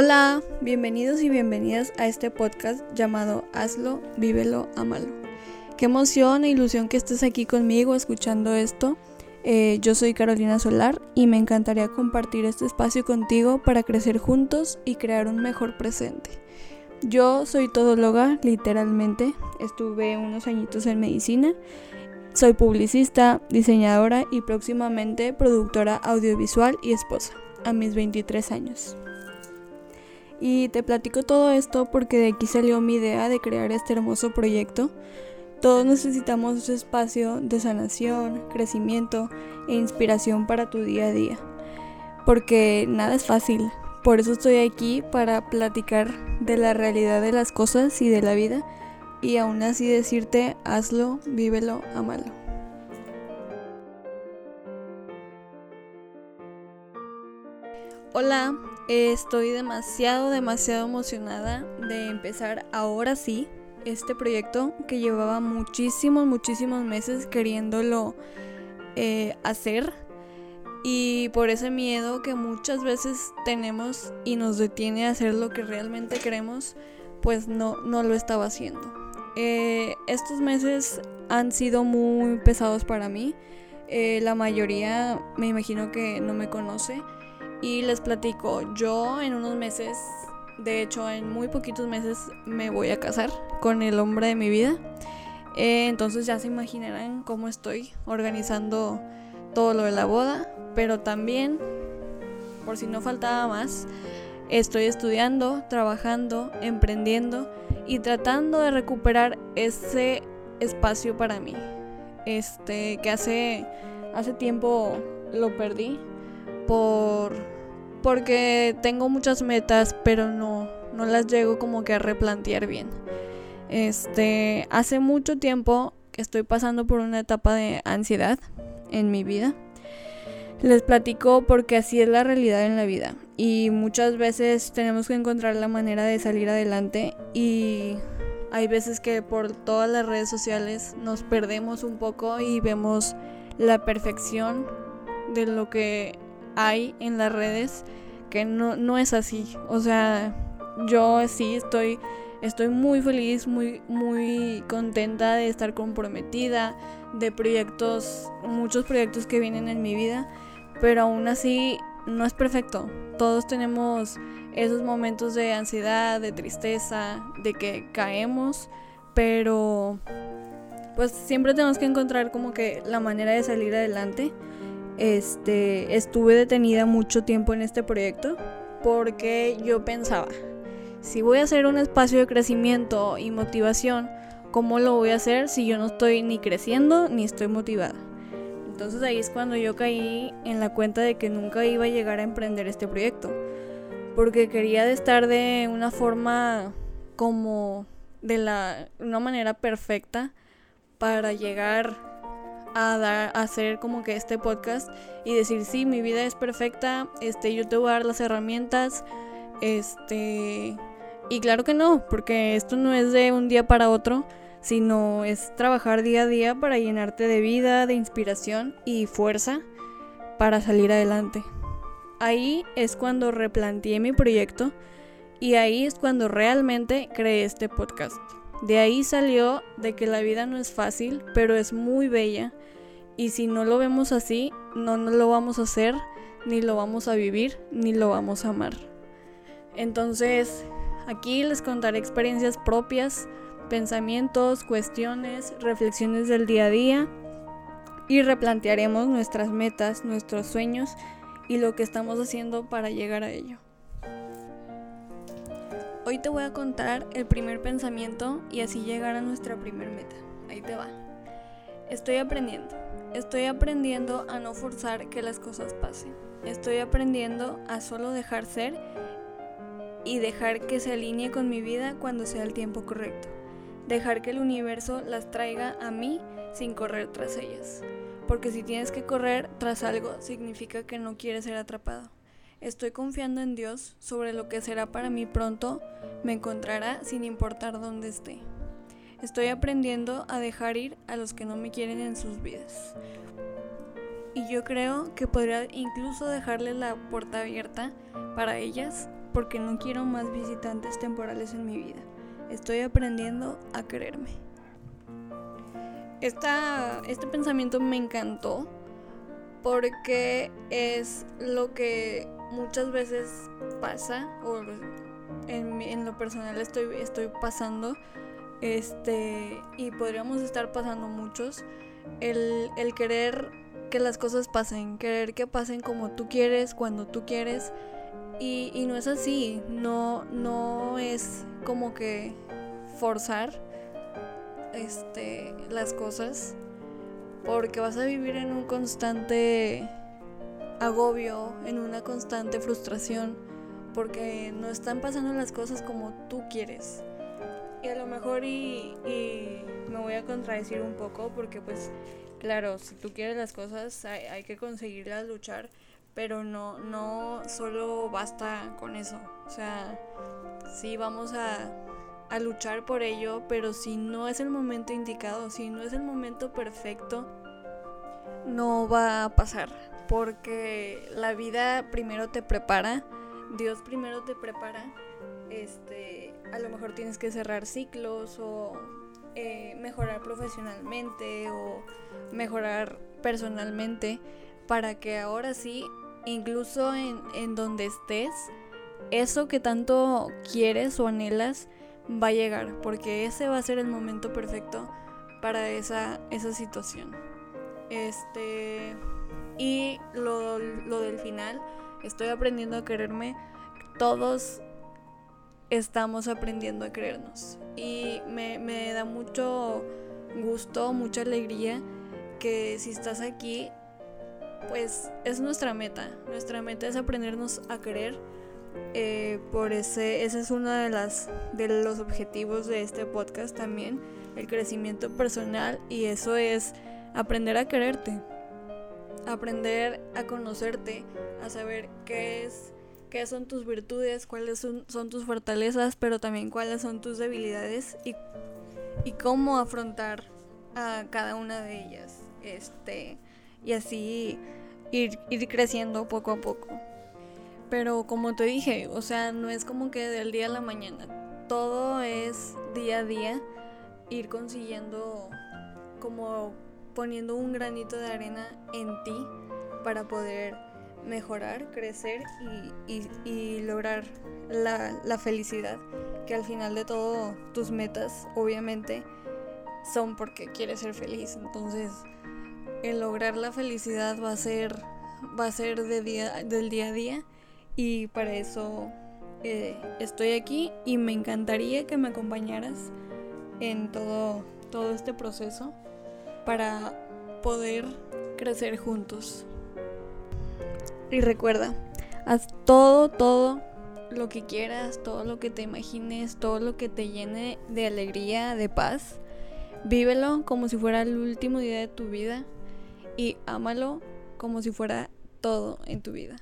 Hola, bienvenidos y bienvenidas a este podcast llamado Hazlo, vívelo, amalo. Qué emoción e ilusión que estés aquí conmigo escuchando esto. Eh, yo soy Carolina Solar y me encantaría compartir este espacio contigo para crecer juntos y crear un mejor presente. Yo soy todóloga, literalmente. Estuve unos añitos en medicina. Soy publicista, diseñadora y próximamente productora audiovisual y esposa, a mis 23 años. Y te platico todo esto porque de aquí salió mi idea de crear este hermoso proyecto. Todos necesitamos ese espacio de sanación, crecimiento e inspiración para tu día a día. Porque nada es fácil. Por eso estoy aquí para platicar de la realidad de las cosas y de la vida. Y aún así decirte, hazlo, vívelo, amalo. Hola, estoy demasiado, demasiado emocionada de empezar ahora sí este proyecto que llevaba muchísimos, muchísimos meses queriéndolo eh, hacer. Y por ese miedo que muchas veces tenemos y nos detiene a hacer lo que realmente queremos, pues no, no lo estaba haciendo. Eh, estos meses han sido muy pesados para mí. Eh, la mayoría me imagino que no me conoce. Y les platico, yo en unos meses, de hecho en muy poquitos meses me voy a casar con el hombre de mi vida. Eh, entonces ya se imaginarán cómo estoy organizando todo lo de la boda. Pero también, por si no faltaba más, estoy estudiando, trabajando, emprendiendo y tratando de recuperar ese espacio para mí. Este que hace hace tiempo lo perdí por porque tengo muchas metas, pero no no las llego como que a replantear bien. Este, hace mucho tiempo que estoy pasando por una etapa de ansiedad en mi vida. Les platico porque así es la realidad en la vida y muchas veces tenemos que encontrar la manera de salir adelante y hay veces que por todas las redes sociales nos perdemos un poco y vemos la perfección de lo que hay en las redes, que no, no es así. O sea, yo sí estoy, estoy muy feliz, muy, muy contenta de estar comprometida, de proyectos, muchos proyectos que vienen en mi vida, pero aún así no es perfecto. Todos tenemos esos momentos de ansiedad, de tristeza, de que caemos, pero pues siempre tenemos que encontrar como que la manera de salir adelante. Este, estuve detenida mucho tiempo en este proyecto porque yo pensaba, si voy a hacer un espacio de crecimiento y motivación, ¿cómo lo voy a hacer si yo no estoy ni creciendo ni estoy motivada? Entonces ahí es cuando yo caí en la cuenta de que nunca iba a llegar a emprender este proyecto, porque quería estar de una forma como de la una manera perfecta para llegar a dar hacer como que este podcast y decir, "Sí, mi vida es perfecta, este yo te voy a dar las herramientas." Este y claro que no, porque esto no es de un día para otro, sino es trabajar día a día para llenarte de vida, de inspiración y fuerza para salir adelante. Ahí es cuando replanteé mi proyecto y ahí es cuando realmente creé este podcast. De ahí salió de que la vida no es fácil, pero es muy bella y si no lo vemos así, no, lo vamos a hacer, ni lo vamos a vivir, ni lo vamos a amar. Entonces, Aquí les contaré experiencias propias, pensamientos, cuestiones, reflexiones del día a día y replantearemos nuestras metas, nuestros sueños y lo que estamos haciendo para llegar a ello. Hoy te voy a contar el primer pensamiento y así llegar a nuestra primer meta. Ahí te va. Estoy aprendiendo. Estoy aprendiendo a no forzar que las cosas pasen. Estoy aprendiendo a solo dejar ser y dejar que se alinee con mi vida cuando sea el tiempo correcto. Dejar que el universo las traiga a mí sin correr tras ellas. Porque si tienes que correr tras algo, significa que no quieres ser atrapado. Estoy confiando en Dios sobre lo que será para mí pronto, me encontrará sin importar dónde esté. Estoy aprendiendo a dejar ir a los que no me quieren en sus vidas. Y yo creo que podría incluso dejarles la puerta abierta para ellas porque no quiero más visitantes temporales en mi vida. Estoy aprendiendo a quererme. Esta, este pensamiento me encantó porque es lo que muchas veces pasa o en, en lo personal estoy, estoy pasando este y podríamos estar pasando muchos el, el querer que las cosas pasen, querer que pasen como tú quieres, cuando tú quieres. Y, y, no es así, no, no es como que forzar este, las cosas, porque vas a vivir en un constante agobio, en una constante frustración, porque no están pasando las cosas como tú quieres. Y a lo mejor y, y me voy a contradecir un poco porque pues claro, si tú quieres las cosas hay, hay, que conseguirlas, luchar, pero no, no solo basta con eso. O sea, sí vamos a, a luchar por ello, pero si no es el momento indicado, si no es el momento perfecto, no va a pasar. Porque la vida primero te prepara, Dios primero te prepara. Este, a lo mejor tienes que cerrar ciclos o eh, mejorar profesionalmente o mejorar personalmente para que ahora sí, incluso en, en donde estés, eso que tanto quieres o anhelas va a llegar, porque ese va a ser el momento perfecto para esa, esa situación. Este. Y lo, lo del final, estoy aprendiendo a quererme. Todos estamos aprendiendo a querernos. Y me, me da mucho gusto, mucha alegría que si estás aquí, pues es nuestra meta. Nuestra meta es aprendernos a querer. Eh, por ese, ese es uno de, las, de los objetivos de este podcast también, el crecimiento personal y eso es aprender a quererte, aprender a conocerte, a saber qué es qué son tus virtudes, cuáles son, tus fortalezas, pero también cuáles son tus debilidades y, y cómo afrontar a cada una de ellas. Este, y así ir, ir creciendo poco a poco. Pero como te dije, o sea, no es como que del día a la mañana. Todo es día a día ir consiguiendo como poniendo un granito de arena en ti para poder mejorar, crecer y, y, lograr la, la, felicidad. Que al final de todo tus metas obviamente son porque quieres ser feliz. Entonces el lograr la felicidad va a ser, va a ser de día, del día a día y para eso eh, estoy aquí y me encantaría que me acompañaras en todo, todo este proceso para poder crecer juntos. Y recuerda, haz todo, todo lo que quieras, todo lo que te imagines, todo lo que te llene de alegría, de paz. Vívelo como si fuera el último día de tu vida y ámalo como si fuera todo en tu vida.